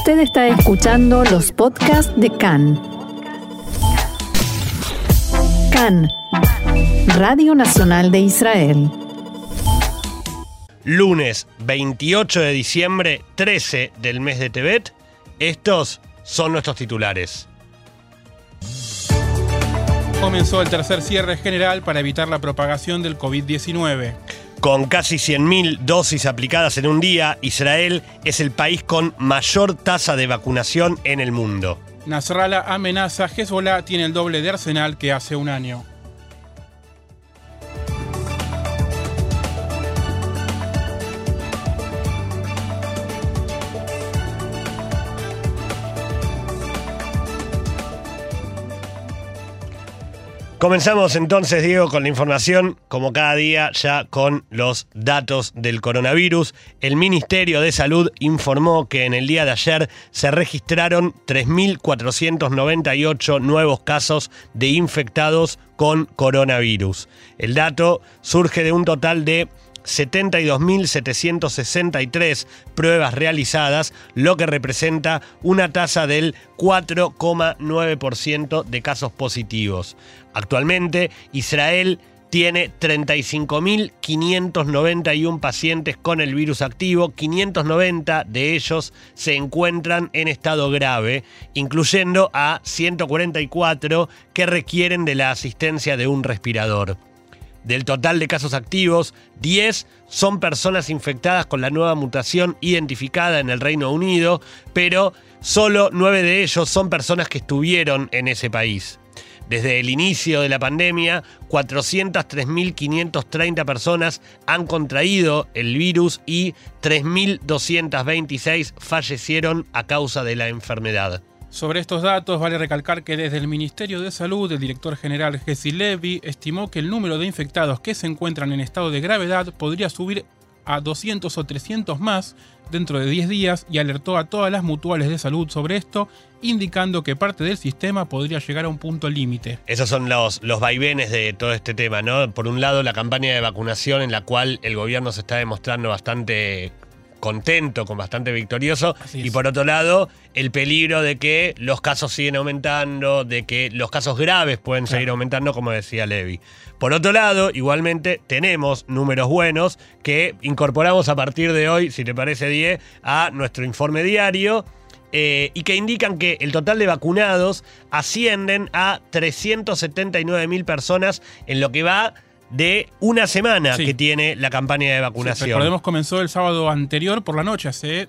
Usted está escuchando los podcasts de CAN. CAN, Radio Nacional de Israel. Lunes 28 de diciembre, 13 del mes de Tebet. Estos son nuestros titulares. Comenzó el tercer cierre general para evitar la propagación del COVID-19. Con casi 100.000 dosis aplicadas en un día, Israel es el país con mayor tasa de vacunación en el mundo. Nasrallah amenaza Hezbollah tiene el doble de arsenal que hace un año. Comenzamos entonces, Diego, con la información, como cada día, ya con los datos del coronavirus. El Ministerio de Salud informó que en el día de ayer se registraron 3.498 nuevos casos de infectados con coronavirus. El dato surge de un total de 72.763 pruebas realizadas, lo que representa una tasa del 4,9% de casos positivos. Actualmente, Israel tiene 35.591 pacientes con el virus activo, 590 de ellos se encuentran en estado grave, incluyendo a 144 que requieren de la asistencia de un respirador. Del total de casos activos, 10 son personas infectadas con la nueva mutación identificada en el Reino Unido, pero solo 9 de ellos son personas que estuvieron en ese país. Desde el inicio de la pandemia, 403.530 personas han contraído el virus y 3.226 fallecieron a causa de la enfermedad. Sobre estos datos, vale recalcar que desde el Ministerio de Salud, el director general Jesse Levy estimó que el número de infectados que se encuentran en estado de gravedad podría subir a 200 o 300 más dentro de 10 días y alertó a todas las mutuales de salud sobre esto, indicando que parte del sistema podría llegar a un punto límite. Esos son los, los vaivenes de todo este tema, ¿no? Por un lado, la campaña de vacunación en la cual el gobierno se está demostrando bastante contento, con bastante victorioso. Y por otro lado, el peligro de que los casos siguen aumentando, de que los casos graves pueden seguir aumentando, como decía Levi. Por otro lado, igualmente tenemos números buenos que incorporamos a partir de hoy, si te parece, Die, a nuestro informe diario. Eh, y que indican que el total de vacunados ascienden a 379 mil personas en lo que va de una semana que tiene la campaña de vacunación. Sí, recordemos, comenzó el sábado anterior por la noche, hace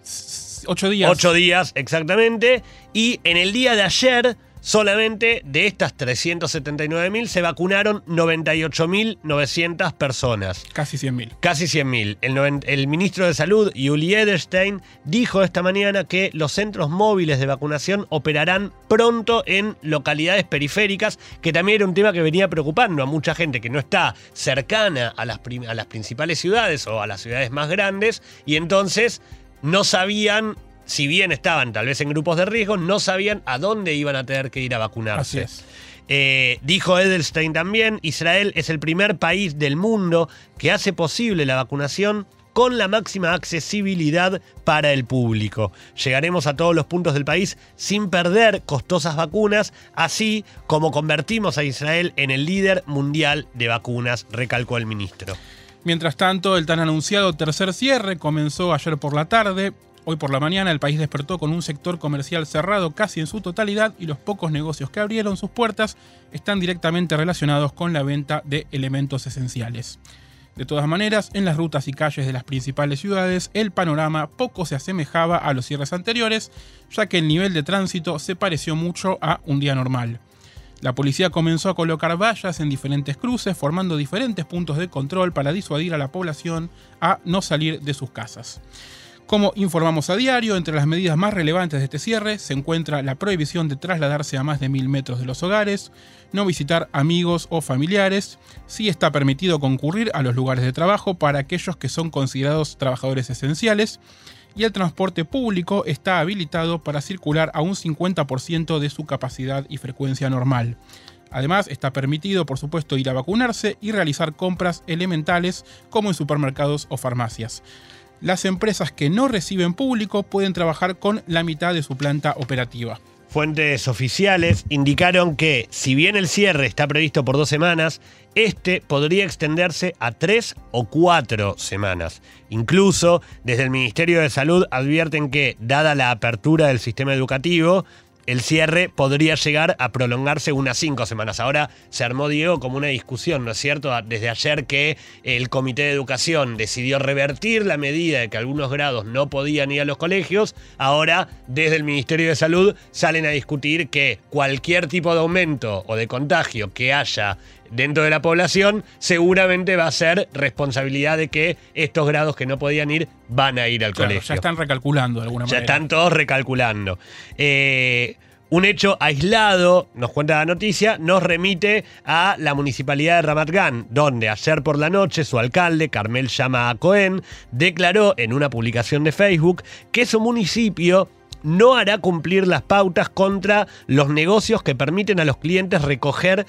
ocho días. Ocho días, exactamente. Y en el día de ayer Solamente de estas 379.000 se vacunaron 98.900 personas. Casi 100.000. Casi 100.000. El, el, ministro de Salud, Yuli Edelstein, dijo esta mañana que los centros móviles de vacunación operarán pronto en localidades periféricas, que también era un tema que venía preocupando a mucha gente que no está cercana a las, a las principales ciudades o a las ciudades más grandes, y entonces no sabían si bien estaban tal vez en grupos de riesgo, no sabían a dónde iban a tener que ir a vacunarse. Eh, dijo Edelstein también, Israel es el primer país del mundo que hace posible la vacunación con la máxima accesibilidad para el público. Llegaremos a todos los puntos del país sin perder costosas vacunas, así como convertimos a Israel en el líder mundial de vacunas, recalcó el ministro. Mientras tanto, el tan anunciado tercer cierre comenzó ayer por la tarde. Hoy por la mañana el país despertó con un sector comercial cerrado casi en su totalidad y los pocos negocios que abrieron sus puertas están directamente relacionados con la venta de elementos esenciales. De todas maneras, en las rutas y calles de las principales ciudades, el panorama poco se asemejaba a los cierres anteriores, ya que el nivel de tránsito se pareció mucho a un día normal. La policía comenzó a colocar vallas en diferentes cruces, formando diferentes puntos de control para disuadir a la población a no salir de sus casas. Como informamos a diario, entre las medidas más relevantes de este cierre se encuentra la prohibición de trasladarse a más de mil metros de los hogares, no visitar amigos o familiares, sí está permitido concurrir a los lugares de trabajo para aquellos que son considerados trabajadores esenciales, y el transporte público está habilitado para circular a un 50% de su capacidad y frecuencia normal. Además, está permitido, por supuesto, ir a vacunarse y realizar compras elementales como en supermercados o farmacias. Las empresas que no reciben público pueden trabajar con la mitad de su planta operativa. Fuentes oficiales indicaron que, si bien el cierre está previsto por dos semanas, este podría extenderse a tres o cuatro semanas. Incluso, desde el Ministerio de Salud advierten que, dada la apertura del sistema educativo, el cierre podría llegar a prolongarse unas cinco semanas. Ahora se armó, Diego, como una discusión, ¿no es cierto? Desde ayer que el Comité de Educación decidió revertir la medida de que algunos grados no podían ir a los colegios, ahora desde el Ministerio de Salud salen a discutir que cualquier tipo de aumento o de contagio que haya dentro de la población, seguramente va a ser responsabilidad de que estos grados que no podían ir van a ir al Claro, colegio. ya están recalculando de alguna Ya manera. están todos recalculando. Eh, un hecho aislado, nos cuenta la noticia, nos remite a la municipalidad de Ramat Gan, donde ayer por la noche su alcalde, Carmel Llama Cohen, declaró en una publicación de Facebook que su municipio no hará cumplir las pautas contra los negocios que permiten a los clientes recoger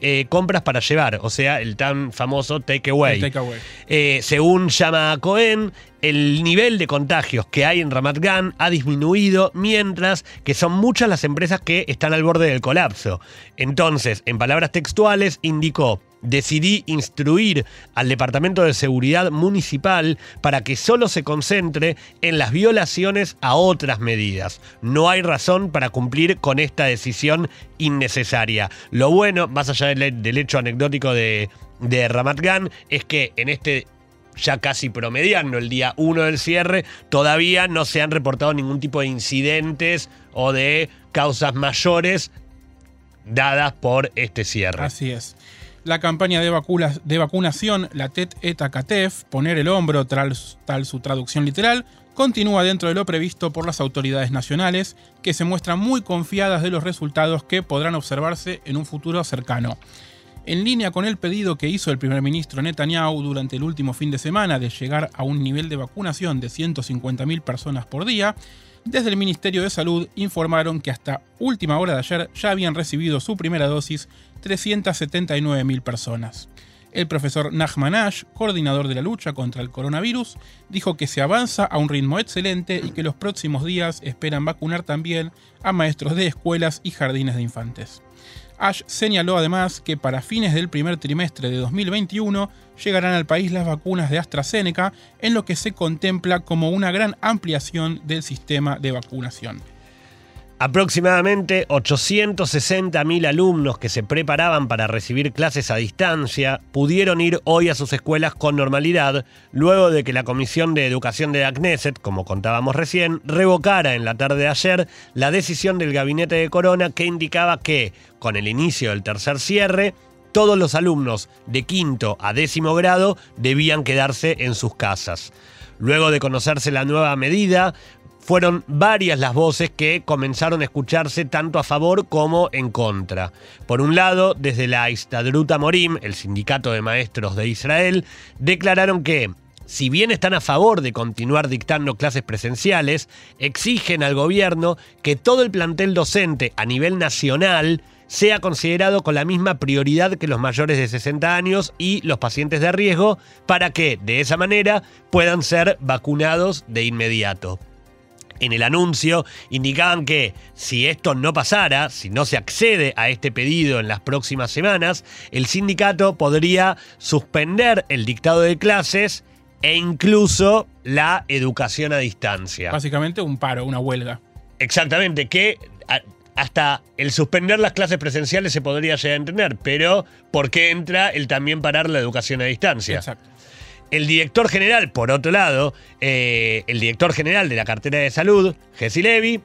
eh, compras para llevar, o sea, el tan famoso takeaway. Takeaway. Eh, según llama a Cohen, el nivel de contagios que hay en Ramat Gan ha disminuido, mientras que son muchas las empresas que están al borde del colapso. Entonces, en palabras textuales, indicó. Decidí instruir al Departamento de Seguridad Municipal para que solo se concentre en las violaciones a otras medidas. No hay razón para cumplir con esta decisión innecesaria. Lo bueno, más allá del, hecho anecdótico de, de Ramat Gan, es que en este ya casi promediando el día 1 del cierre, todavía no se han reportado ningún tipo de incidentes o de causas mayores dadas por este cierre. Así es. La campaña de, vacunas- de vacunación, la TET ETA CATEF, poner el hombro tal su traducción literal, continúa dentro de lo previsto por las autoridades nacionales, que se muestran muy confiadas de los resultados que podrán observarse en un futuro cercano. En línea con el pedido que hizo el primer ministro Netanyahu durante el último fin de semana de llegar a un nivel de vacunación de 150.000 personas por día, desde el Ministerio de Salud informaron que hasta última hora de ayer ya habían recibido su primera dosis 379.000 personas. El profesor Nachman Ash, coordinador de la lucha contra el coronavirus, dijo que se avanza a un ritmo excelente y que los próximos días esperan vacunar también a maestros de escuelas y jardines de infantes. Ash señaló además que para fines del primer trimestre de 2021 llegarán al país las vacunas de AstraZeneca, en lo que se contempla como una gran ampliación del sistema de vacunación. Aproximadamente 860.000 alumnos que se preparaban para recibir clases a distancia pudieron ir hoy a sus escuelas con normalidad, luego de que la Comisión de Educación de la Knesset, como contábamos recién, revocara en la tarde de ayer la decisión del gabinete de Corona que indicaba que, con el inicio del tercer cierre, todos los alumnos de quinto a décimo grado debían quedarse en sus casas. Luego de conocerse la nueva medida, fueron varias las voces que comenzaron a escucharse tanto a favor como en contra. Por un lado, desde la Istadrut Morim, el sindicato de maestros de Israel, declararon que si bien están a favor de continuar dictando clases presenciales, exigen al gobierno que todo el plantel docente a nivel nacional sea considerado con la misma prioridad que los mayores de 60 años y los pacientes de riesgo para que, de esa manera, puedan ser vacunados de inmediato. En el anuncio indicaban que si esto no pasara, si no se accede a este pedido en las próximas semanas, el sindicato podría suspender el dictado de clases e incluso la educación a distancia. Básicamente un paro, una huelga. Exactamente, que hasta el suspender las clases presenciales se podría llegar a entender, pero ¿por qué entra el también parar la educación a distancia? Exacto. El director general, por otro lado, eh, el director general de la cartera de salud, Jesse Levy,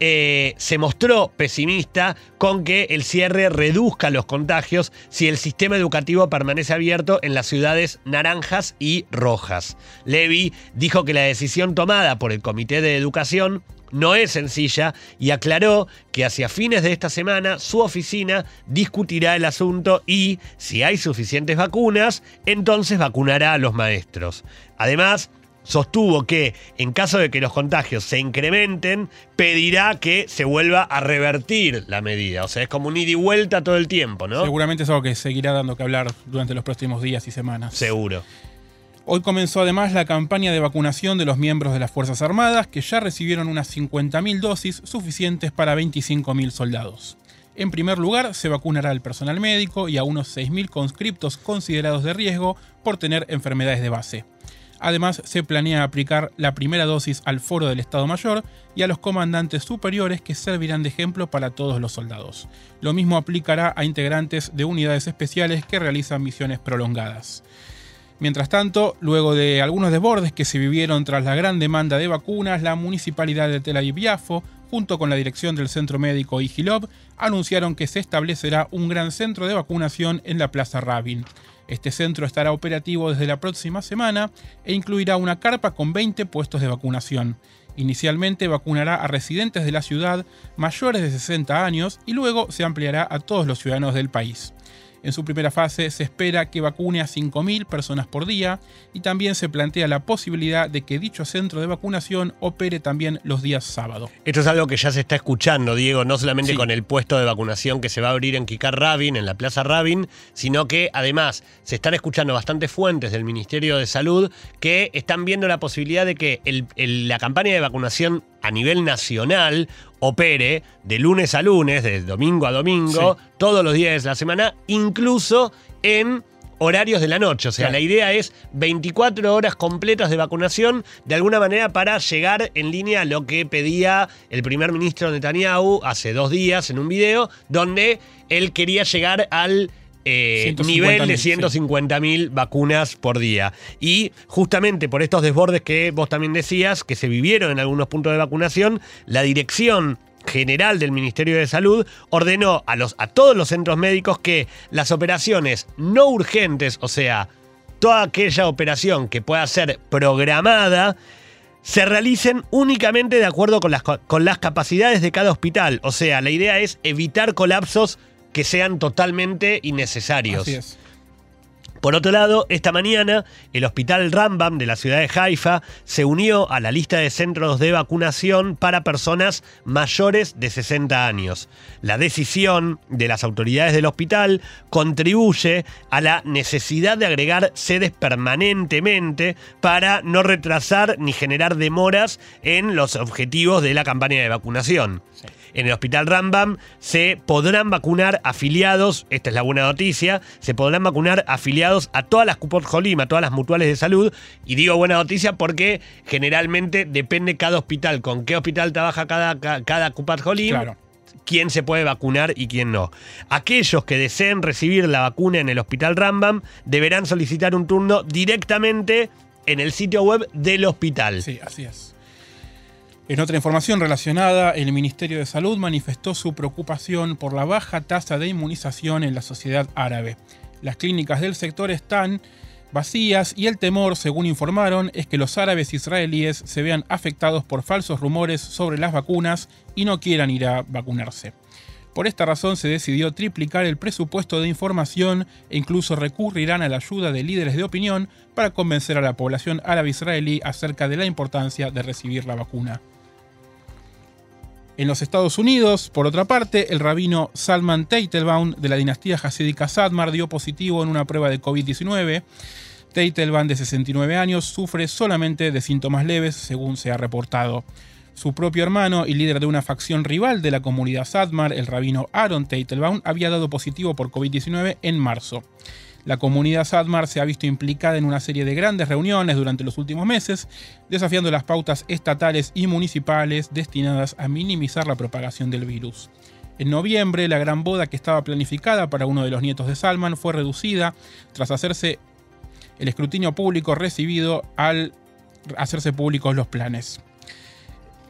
eh, se mostró pesimista con que el cierre reduzca los contagios si el sistema educativo permanece abierto en las ciudades naranjas y rojas. Levy dijo que la decisión tomada por el Comité de Educación no es sencilla y aclaró que hacia fines de esta semana su oficina discutirá el asunto y, si hay suficientes vacunas, entonces vacunará a los maestros. Además, sostuvo que en caso de que los contagios se incrementen, pedirá que se vuelva a revertir la medida. O sea, es como un ida y vuelta todo el tiempo, ¿no? Seguramente es algo que seguirá dando que hablar durante los próximos días y semanas. Seguro. Hoy comenzó además la campaña de vacunación de los miembros de las Fuerzas Armadas, que ya recibieron unas 50.000 dosis suficientes para 25.000 soldados. En primer lugar, se vacunará al personal médico y a unos 6.000 conscriptos considerados de riesgo por tener enfermedades de base. Además, se planea aplicar la primera dosis al foro del Estado Mayor y a los comandantes superiores que servirán de ejemplo para todos los soldados. Lo mismo aplicará a integrantes de unidades especiales que realizan misiones prolongadas. Mientras tanto, luego de algunos desbordes que se vivieron tras la gran demanda de vacunas, la municipalidad de Tel Aviv-Yafo, junto con la dirección del centro médico Igilov, anunciaron que se establecerá un gran centro de vacunación en la Plaza Rabin. Este centro estará operativo desde la próxima semana e incluirá una carpa con 20 puestos de vacunación. Inicialmente vacunará a residentes de la ciudad mayores de 60 años y luego se ampliará a todos los ciudadanos del país. En su primera fase se espera que vacune a 5.000 personas por día y también se plantea la posibilidad de que dicho centro de vacunación opere también los días sábado. Esto es algo que ya se está escuchando, Diego, no solamente Sí. con el puesto de vacunación que se va a abrir en Kikar Rabin, en la Plaza Rabin, sino que además se están escuchando bastantes fuentes del Ministerio de Salud que están viendo la posibilidad de que el- el- la campaña de vacunación a nivel nacional opere de lunes a lunes, de domingo a domingo, todos los días de la semana, incluso en horarios de la noche. O sea, Claro. la idea es 24 horas completas de vacunación, de alguna manera para llegar en línea a lo que pedía el primer ministro Netanyahu hace dos días en un video, donde él quería llegar al eh, 150.000, nivel de sí. 150.000 vacunas por día. Y justamente por estos desbordes que vos también decías, que se vivieron en algunos puntos de vacunación, la dirección general del Ministerio de Salud ordenó a, los, a todos los centros médicos que las operaciones no urgentes, o sea, toda aquella operación que pueda ser programada, se realicen únicamente de acuerdo con las, co- con las capacidades de cada hospital. O sea, la idea es evitar colapsos que sean totalmente innecesarios. Así es. Por otro lado, esta mañana el Hospital Rambam de la ciudad de Haifa se unió a la lista de centros de vacunación para personas mayores de 60 años. La decisión de las autoridades del hospital contribuye a la necesidad de agregar sedes permanentemente para no retrasar ni generar demoras en los objetivos de la campaña de vacunación. En el Hospital Rambam se podrán vacunar afiliados, esta es la buena noticia, se podrán vacunar afiliados a todas las Cupot Jolim, a todas las mutuales de salud. Y digo buena noticia porque generalmente depende cada hospital, con qué hospital trabaja cada, ca- cada Jolim, Claro. quién se puede vacunar y quién no. Aquellos que deseen recibir la vacuna en el Hospital Rambam deberán solicitar un turno directamente en el sitio web del hospital. Sí, así es. En otra información relacionada, el Ministerio de Salud manifestó su preocupación por la baja tasa de inmunización en la sociedad árabe. Las clínicas del sector están vacías y el temor, según informaron, es que los árabes israelíes se vean afectados por falsos rumores sobre las vacunas y no quieran ir a vacunarse. Por esta razón se decidió triplicar el presupuesto de información e incluso recurrirán a la ayuda de líderes de opinión para convencer a la población árabe israelí acerca de la importancia de recibir la vacuna. En los Estados Unidos, por otra parte, el rabino Salman Teitelbaum de la dinastía hasídica Sadmar dio positivo en una prueba de COVID-19. Teitelbaum, de 69 años, sufre solamente de síntomas leves, según se ha reportado. Su propio hermano y líder de una facción rival de la comunidad Sadmar, el rabino Aaron Teitelbaum, había dado positivo por COVID-19 en marzo. La comunidad Sadmar se ha visto implicada en una serie de grandes reuniones durante los últimos meses, desafiando las pautas estatales y municipales destinadas a minimizar la propagación del virus. En noviembre, la gran boda que estaba planificada para uno de los nietos de Salman fue reducida tras hacerse el escrutinio público recibido al hacerse públicos los planes.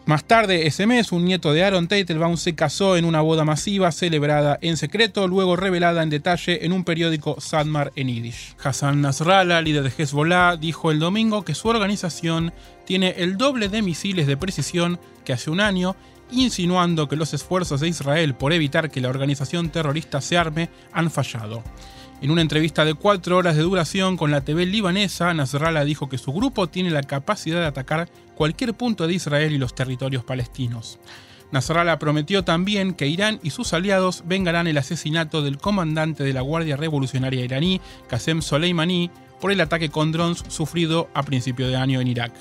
Más tarde, ese mes, un nieto de Aaron Teitelbaum se casó en una boda masiva celebrada en secreto, luego revelada en detalle en un periódico Sadmar en Yiddish. Hassan Nasrallah, líder de Hezbollah, dijo el domingo que su organización tiene el doble de misiles de precisión que hace un año, insinuando que los esfuerzos de Israel por evitar que la organización terrorista se arme han fallado. En una entrevista de cuatro horas de duración con la TV libanesa, Nasrallah dijo que su grupo tiene la capacidad de atacar cualquier punto de Israel y los territorios palestinos. Nasrallah prometió también que Irán y sus aliados vengarán el asesinato del comandante de la Guardia Revolucionaria iraní, Qasem Soleimani, por el ataque con drones sufrido a principio de año en Irak.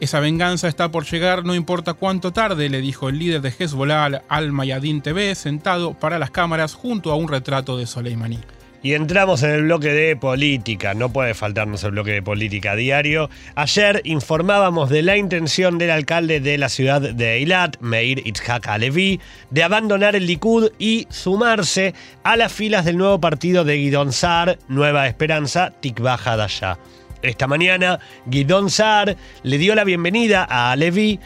Esa venganza está por llegar no importa cuánto tarde, le dijo el líder de Hezbollah al Mayadin TV, sentado para las cámaras junto a un retrato de Soleimani. Y entramos en el bloque de política, no puede faltarnos el bloque de política diario. Ayer informábamos de la intención del alcalde de la ciudad de Eilat, Meir Itzhak Alevi, de abandonar el Likud y sumarse a las filas del nuevo partido de Guidon Sar, Nueva Esperanza, Tikva Hadashah. Esta mañana, Guidon Sar le dio la bienvenida a Alevi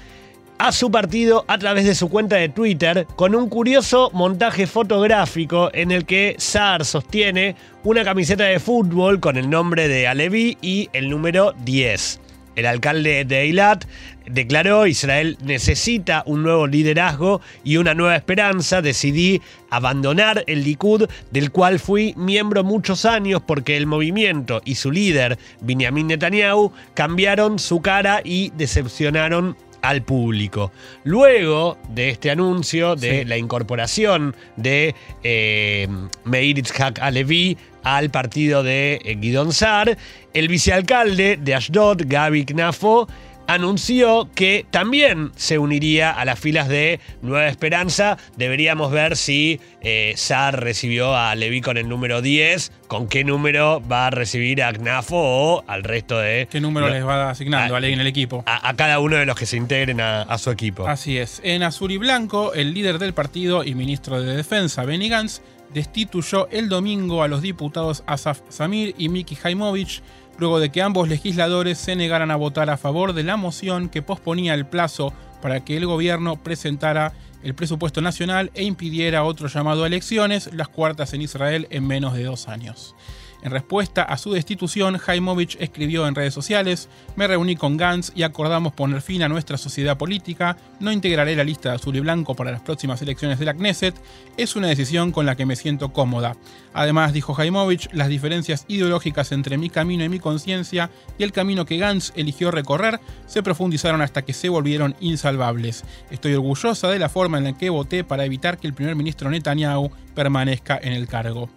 a su partido a través de su cuenta de Twitter con un curioso montaje fotográfico en el que Saar sostiene una camiseta de fútbol con el nombre de Alevi y el número 10. El alcalde de Eilat declaró Israel necesita un nuevo liderazgo y una nueva esperanza. Decidí abandonar el Likud, del cual fui miembro muchos años porque el movimiento y su líder, Benjamin Netanyahu, cambiaron su cara y decepcionaron al público. Luego de este anuncio de Sí. la incorporación de eh, Meir Itzhak Alevi al partido de eh, Guidon Sar, el vicealcalde de Ashdod, Gaby Knafo, anunció que también se uniría a las filas de Nueva Esperanza. Deberíamos ver si eh, Sar recibió a Levi con el número 10, con qué número va a recibir a Knafo o al resto de... ¿Qué número No. les va asignando Ah, a en el equipo? a, a cada uno de los que se integren a, a su equipo. Así es. En azul y blanco, el líder del partido y ministro de Defensa, Benny Gantz, destituyó el domingo a los diputados Asaf Samir y Miki Jaimovich, luego de que ambos legisladores se negaran a votar a favor de la moción que posponía el plazo para que el gobierno presentara el presupuesto nacional e impidiera otro llamado a elecciones, las cuartas en Israel en menos de dos años. En respuesta a su destitución, Jaimovich escribió en redes sociales, me reuní con Gantz y acordamos poner fin a nuestra sociedad política, no integraré la lista de azul y blanco para las próximas elecciones de la Knesset, es una decisión con la que me siento cómoda. Además, dijo Jaimovich, las diferencias ideológicas entre mi camino y mi conciencia y el camino que Gantz eligió recorrer se profundizaron hasta que se volvieron insalvables. Estoy orgullosa de la forma en la que voté para evitar que el primer ministro Netanyahu permanezca en el cargo.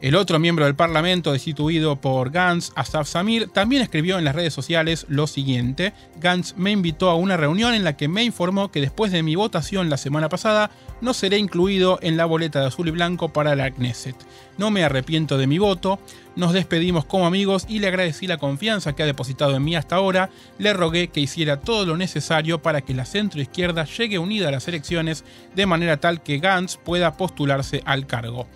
El otro miembro del Parlamento destituido por Gantz, Asaf Samir, también escribió en las redes sociales lo siguiente. Gantz me invitó a una reunión en la que me informó que después de mi votación la semana pasada no seré incluido en la boleta de azul y blanco para la Knesset. No me arrepiento de mi voto, nos despedimos como amigos y le agradecí la confianza que ha depositado en mí hasta ahora. Le rogué que hiciera todo lo necesario para que la centroizquierda llegue unida a las elecciones de manera tal que Gantz pueda postularse al cargo.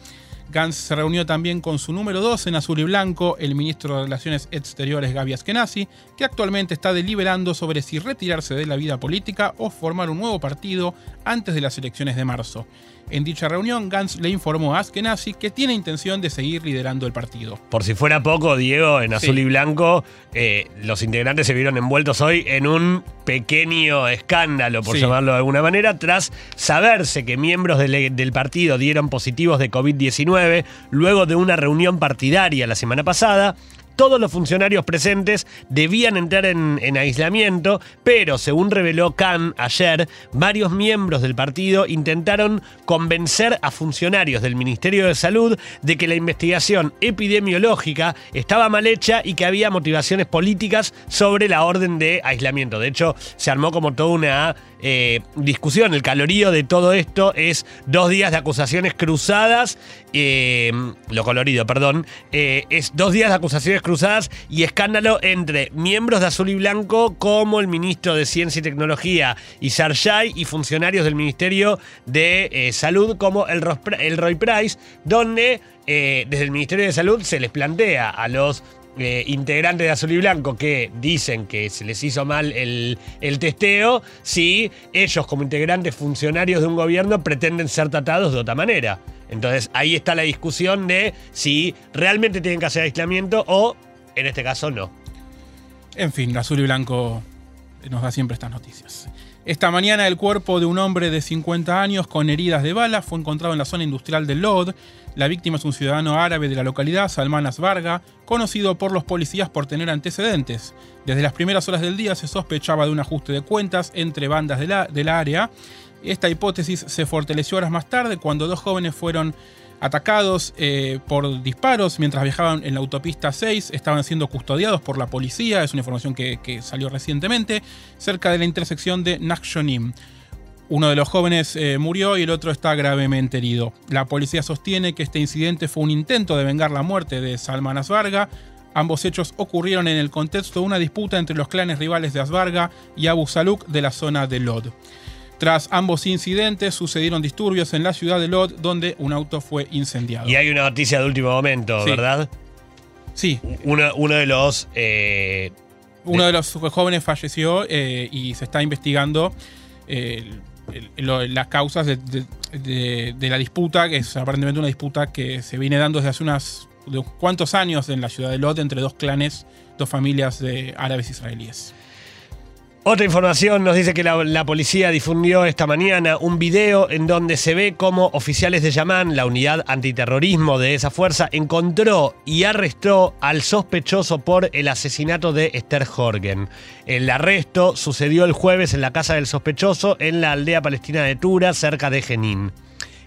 Gantz se reunió también con su número 2 en azul y blanco, el ministro de Relaciones Exteriores Gaby Askenazi, que actualmente está deliberando sobre si retirarse de la vida política o formar un nuevo partido antes de las elecciones de marzo. En dicha reunión, Gantz le informó a Askenazi que tiene intención de seguir liderando el partido. Por si fuera poco, Diego, en azul Sí. y blanco, eh, los integrantes se vieron envueltos hoy en un pequeño escándalo, por Sí. llamarlo de alguna manera, tras saberse que miembros del, del partido dieron positivos de COVID-19 luego de una reunión partidaria la semana pasada. Todos los funcionarios presentes debían entrar en, en aislamiento, pero según reveló Khan ayer, varios miembros del partido intentaron convencer a funcionarios del Ministerio de Salud de que la investigación epidemiológica estaba mal hecha y que había motivaciones políticas sobre la orden de aislamiento. De hecho, se armó como toda una eh, discusión. El calorío de todo esto es dos días de acusaciones cruzadas, eh, lo colorido, perdón, eh, es dos días de acusaciones cruzadas y escándalo entre miembros de Azul y Blanco como el ministro de Ciencia y Tecnología Isar Shai y funcionarios del Ministerio de eh, Salud como el Roy Price, donde eh, desde el Ministerio de Salud se les plantea a los eh, integrantes de Azul y Blanco que dicen que se les hizo mal el, el testeo, si ellos como integrantes funcionarios de un gobierno pretenden ser tratados de otra manera. Entonces ahí está la discusión de si realmente tienen que hacer aislamiento o, en este caso, no. En fin, azul y blanco nos da siempre estas noticias. Esta mañana el cuerpo de un hombre de 50 años con heridas de bala fue encontrado en la zona industrial de Lod. La víctima es un ciudadano árabe de la localidad, Salman Asbarga, conocido por los policías por tener antecedentes. Desde las primeras horas del día se sospechaba de un ajuste de cuentas entre bandas de la, de la área. Esta hipótesis se fortaleció horas más tarde cuando dos jóvenes fueron atacados eh, por disparos mientras viajaban en la autopista 6, estaban siendo custodiados por la policía, es una información que, salió recientemente, cerca de la intersección de Nakshonim. Uno de los jóvenes eh, murió y el otro está gravemente herido. La policía sostiene que este incidente fue un intento de vengar la muerte de Salman Asbarga. Ambos hechos ocurrieron en el contexto de una disputa entre los clanes rivales de Asbarga y Abu Saluk de la zona de Lod. Tras ambos incidentes sucedieron disturbios en la ciudad de Lod donde un auto fue incendiado. Y hay una noticia de último momento, Sí. ¿verdad? Sí, Uno, uno de los eh, uno de los jóvenes falleció eh, y se está investigando eh, el- el- lo- las causas de, de- de- de la disputa, que es aparentemente una disputa que se viene dando desde hace unas de unos cuantos años en la ciudad de Lot entre dos clanes, dos familias de árabes israelíes. Otra información nos dice que la, policía difundió esta mañana un video en donde se ve cómo oficiales de Yamán, la unidad antiterrorismo de esa fuerza, encontró y arrestó al sospechoso por el asesinato de Esther Jorgen. El arresto sucedió el jueves en la casa del sospechoso en la aldea palestina de Tura, cerca de Jenin.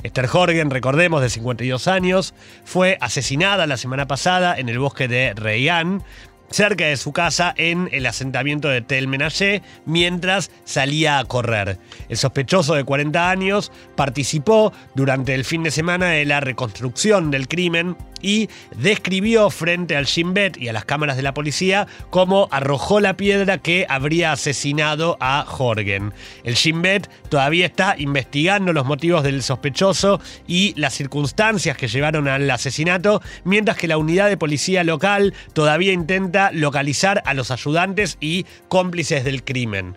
Esther Jorgen, recordemos, de 52 años, fue asesinada la semana pasada en el bosque de Reyán, cerca de su casa en el asentamiento de Tel Menashe, mientras salía a correr. El sospechoso de 40 años participó durante el fin de semana de la reconstrucción del crimen y describió frente al Shin Bet y a las cámaras de la policía cómo arrojó la piedra que habría asesinado a Jorgen. El Shin Bet todavía está investigando los motivos del sospechoso y las circunstancias que llevaron al asesinato, mientras que la unidad de policía local todavía intenta localizar a los ayudantes y cómplices del crimen.